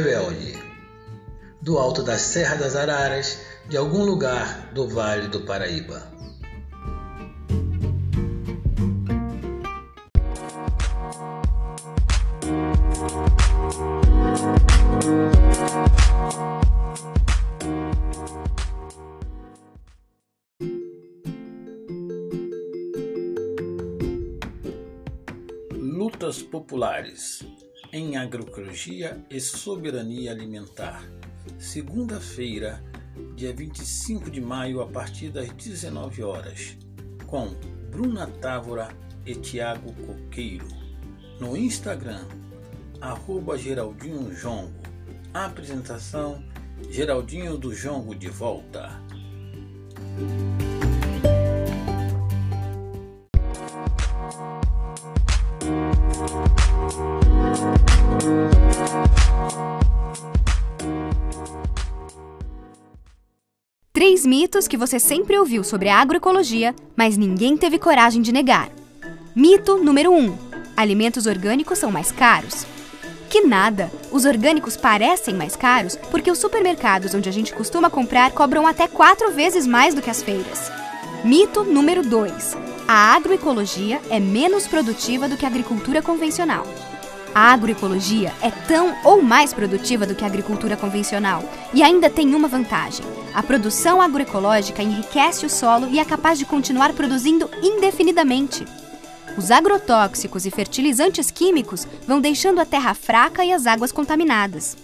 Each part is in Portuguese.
rebelde, do alto da Serra das Araras, de algum lugar do Vale do Paraíba. Lutas populares em agroecologia e soberania alimentar. Segunda-feira, dia 25 de maio, a partir das 19 horas, com Bruna Távora e Tiago Coqueiro. No Instagram, arroba Geraldinho Jongo. Apresentação Geraldinho do Jongo de volta. Três mitos que você sempre ouviu sobre a agroecologia, mas ninguém teve coragem de negar. Mito número 1: um, alimentos orgânicos são mais caros. Que nada! Os orgânicos parecem mais caros porque os supermercados onde a gente costuma comprar cobram até quatro vezes mais do que as feiras. Mito número 2: a agroecologia é menos produtiva do que a agricultura convencional. A agroecologia é tão ou mais produtiva do que a agricultura convencional e ainda tem uma vantagem: a produção agroecológica enriquece o solo e é capaz de continuar produzindo indefinidamente. Os agrotóxicos e fertilizantes químicos vão deixando a terra fraca e as águas contaminadas.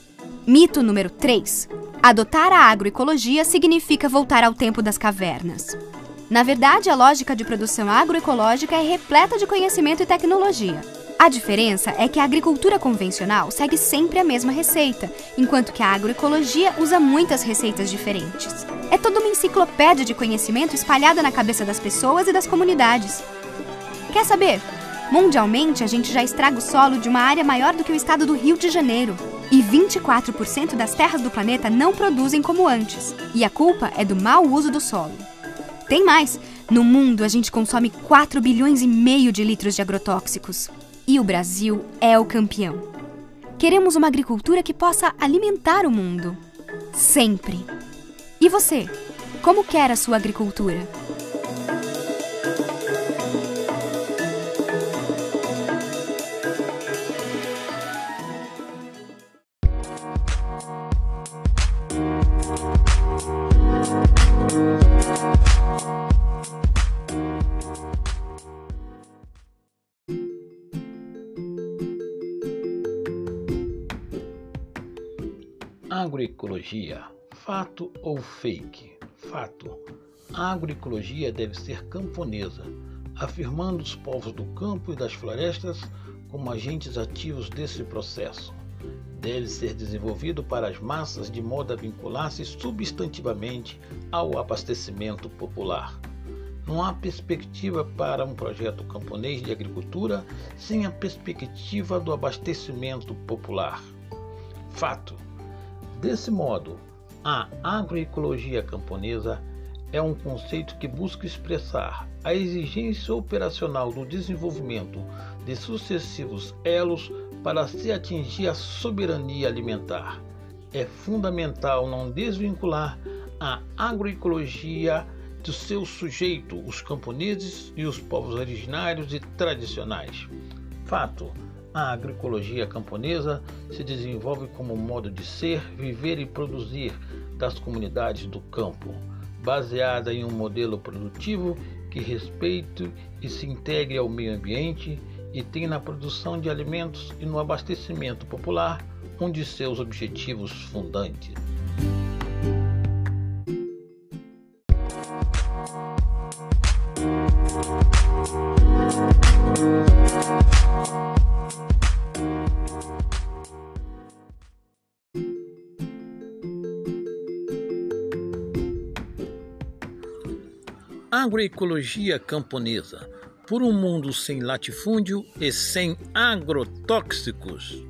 Mito número 3: adotar a agroecologia significa voltar ao tempo das cavernas. Na verdade, a lógica de produção agroecológica é repleta de conhecimento e tecnologia. A diferença é que a agricultura convencional segue sempre a mesma receita, enquanto que a agroecologia usa muitas receitas diferentes. É toda uma enciclopédia de conhecimento espalhada na cabeça das pessoas e das comunidades. Quer saber? Mundialmente, a gente já estraga o solo de uma área maior do que o estado do Rio de Janeiro. E 24% das terras do planeta não produzem como antes. E a culpa é do mau uso do solo. Tem mais! No mundo, a gente consome 4 bilhões e meio de litros de agrotóxicos. E o Brasil é o campeão. Queremos uma agricultura que possa alimentar o mundo. Sempre. E você? Como quer a sua agricultura? Agroecologia, fato ou fake? Fato. A agroecologia deve ser camponesa, afirmando os povos do campo e das florestas como agentes ativos desse processo. Deve ser desenvolvido para as massas de modo a vincular-se substantivamente ao abastecimento popular. Não há perspectiva para um projeto camponês de agricultura sem a perspectiva do abastecimento popular. Fato. Desse modo, a agroecologia camponesa é um conceito que busca expressar a exigência operacional do desenvolvimento de sucessivos elos para se atingir a soberania alimentar. É fundamental não desvincular a agroecologia do seu sujeito, os camponeses e os povos originários e tradicionais. Fato: a agroecologia camponesa se desenvolve como modo de ser, viver e produzir das comunidades do campo, baseada em um modelo produtivo que respeite e se integre ao meio ambiente e tem na produção de alimentos e no abastecimento popular um de seus objetivos fundantes. Agroecologia camponesa por um mundo sem latifúndio e sem agrotóxicos.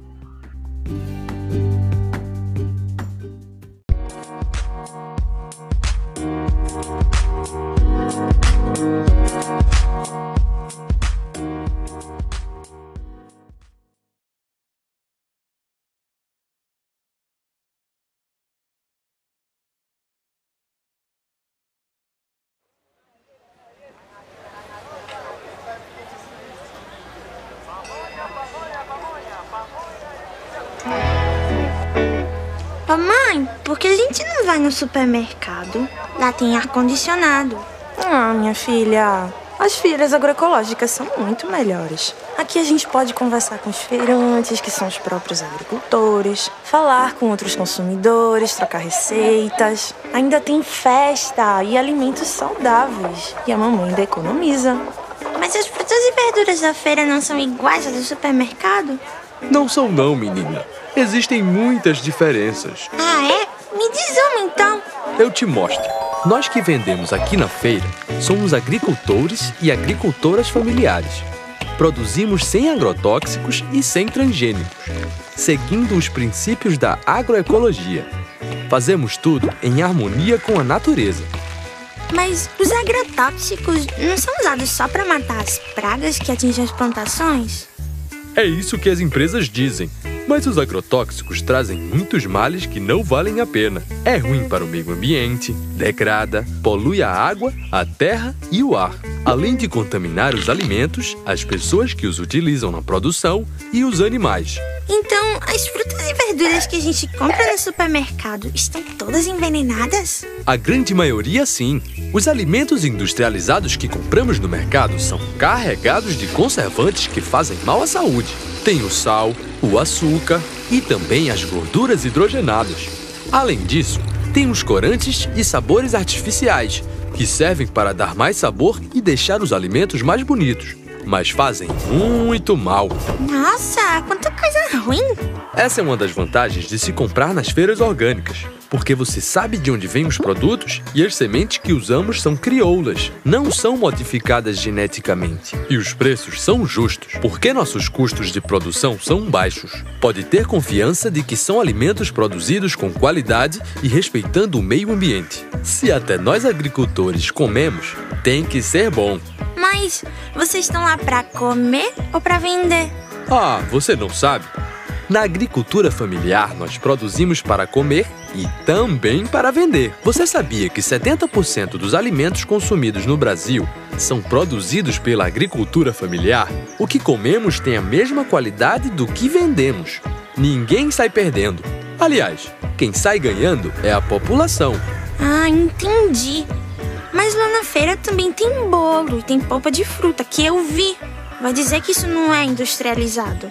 Ô mãe, por que a gente não vai no supermercado? Lá tem ar-condicionado. Ah, minha filha, as feiras agroecológicas são muito melhores. Aqui a gente pode conversar com os feirantes, que são os próprios agricultores, falar com outros consumidores, trocar receitas. Ainda tem festa e alimentos saudáveis. E a mamãe ainda economiza. Mas as frutas e verduras da feira não são iguais às do supermercado? Não são não, menina. Existem muitas diferenças. Ah, é? Me diz uma então. Eu te mostro. Nós que vendemos aqui na feira somos agricultores e agricultoras familiares. Produzimos sem agrotóxicos e sem transgênicos, seguindo os princípios da agroecologia. Fazemos tudo em harmonia com a natureza. Mas os agrotóxicos não são usados só para matar as pragas que atingem as plantações? É isso que as empresas dizem. Mas os agrotóxicos trazem muitos males que não valem a pena. É ruim para o meio ambiente, degrada, polui a água, a terra e o ar, além de contaminar os alimentos, as pessoas que os utilizam na produção e os animais. Então, as frutas e verduras que a gente compra no supermercado estão todas envenenadas? A grande maioria, sim. Os alimentos industrializados que compramos no mercado são carregados de conservantes que fazem mal à saúde. Tem o sal, o açúcar e também as gorduras hidrogenadas. Além disso, tem os corantes e sabores artificiais, que servem para dar mais sabor e deixar os alimentos mais bonitos, mas fazem muito mal. Nossa, quanta coisa ruim! Essa é uma das vantagens de se comprar nas feiras orgânicas, porque você sabe de onde vêm os produtos e as sementes que usamos são crioulas, não são modificadas geneticamente. E os preços são justos, porque nossos custos de produção são baixos. Pode ter confiança de que são alimentos produzidos com qualidade e respeitando o meio ambiente. Se até nós agricultores comemos, tem que ser bom. Mas vocês estão lá para comer ou para vender? Ah, você não sabe? Na agricultura familiar, nós produzimos para comer e também para vender. Você sabia que 70% dos alimentos consumidos no Brasil são produzidos pela agricultura familiar? O que comemos tem a mesma qualidade do que vendemos. Ninguém sai perdendo. Aliás, quem sai ganhando é a população. Ah, entendi. Mas lá na feira também tem bolo e tem polpa de fruta, que eu vi. Vai dizer que isso não é industrializado.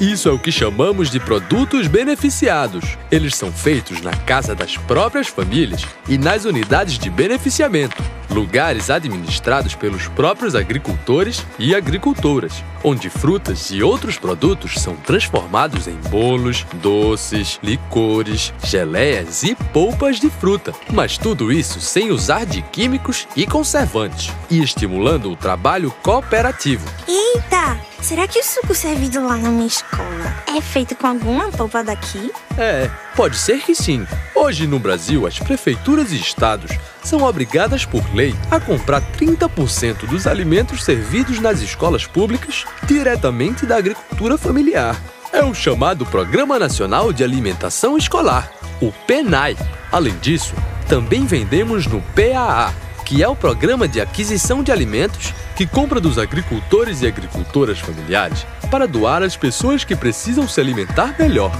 Isso é o que chamamos de produtos beneficiados. Eles são feitos na casa das próprias famílias e nas unidades de beneficiamento, lugares administrados pelos próprios agricultores e agricultoras, onde frutas e outros produtos são transformados em bolos, doces, licores, geleias e polpas de fruta. Mas tudo isso sem usar de químicos e conservantes e estimulando o trabalho cooperativo. Eita! Será que o suco servido lá na minha escola é feito com alguma polpa daqui? É, pode ser que sim. Hoje no Brasil, as prefeituras e estados são obrigadas por lei a comprar 30% dos alimentos servidos nas escolas públicas diretamente da agricultura familiar. É o chamado Programa Nacional de Alimentação Escolar, o PENAI. Além disso, também vendemos no PAA, que é o Programa de Aquisição de Alimentos que compra dos agricultores e agricultoras familiares para doar às pessoas que precisam se alimentar melhor.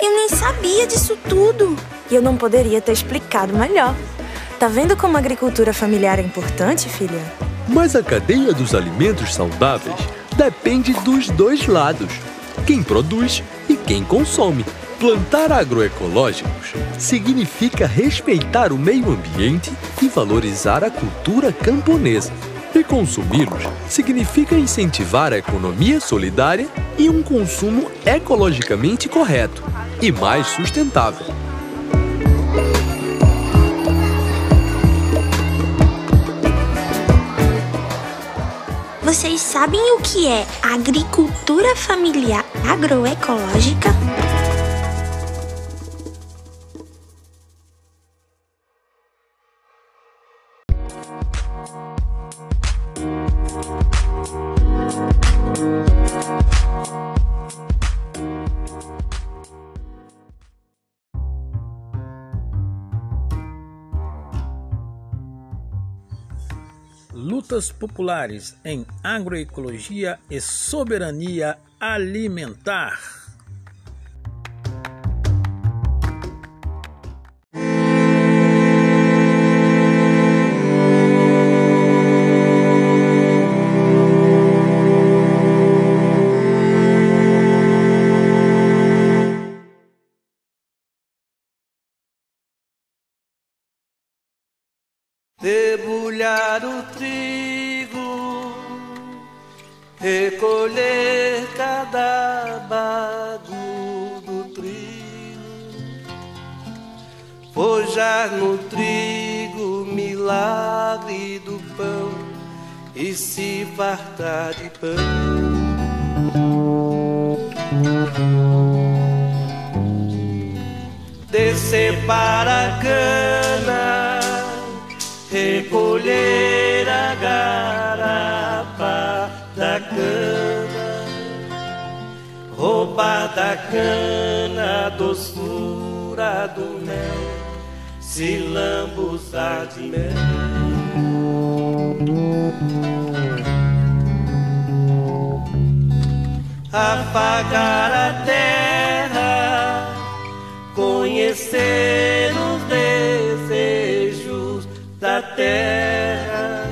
Eu nem sabia disso tudo. E eu não poderia ter explicado melhor. Tá vendo como a agricultura familiar é importante, filha? Mas a cadeia dos alimentos saudáveis depende dos dois lados: quem produz e quem consome. Plantar agroecológicos significa respeitar o meio ambiente e valorizar a cultura camponesa. E consumi-los significa incentivar a economia solidária e um consumo ecologicamente correto e mais sustentável. Vocês sabem o que é agricultura familiar agroecológica? Lutas populares em agroecologia e soberania alimentar. No trigo milagre do pão e se fartar de pão. Descer para a cana, recolher a garapa da cana, roubar da cana doçura do mel, se lambuzar de mel. apagar a terra, conhecer os desejos da terra.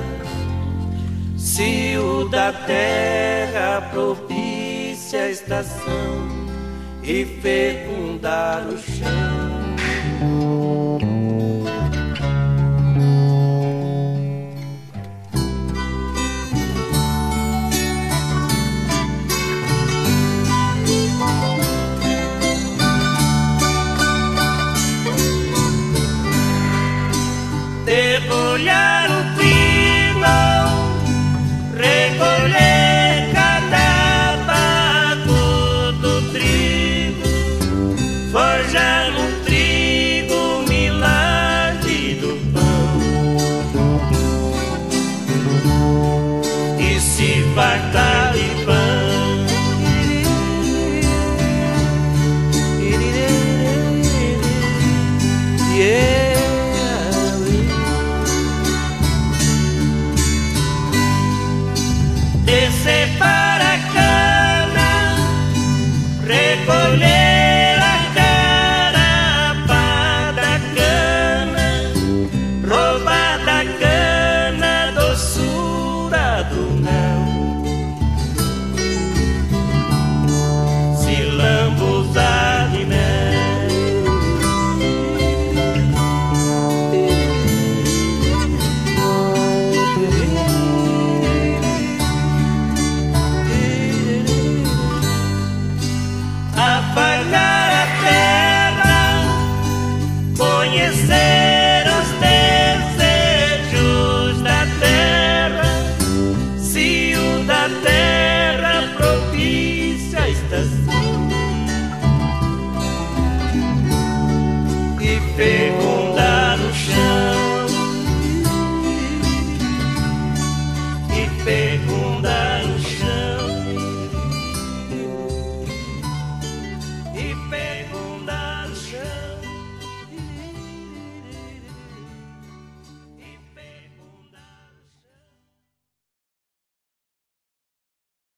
Se o da terra propicia a estação e fecundar o chão.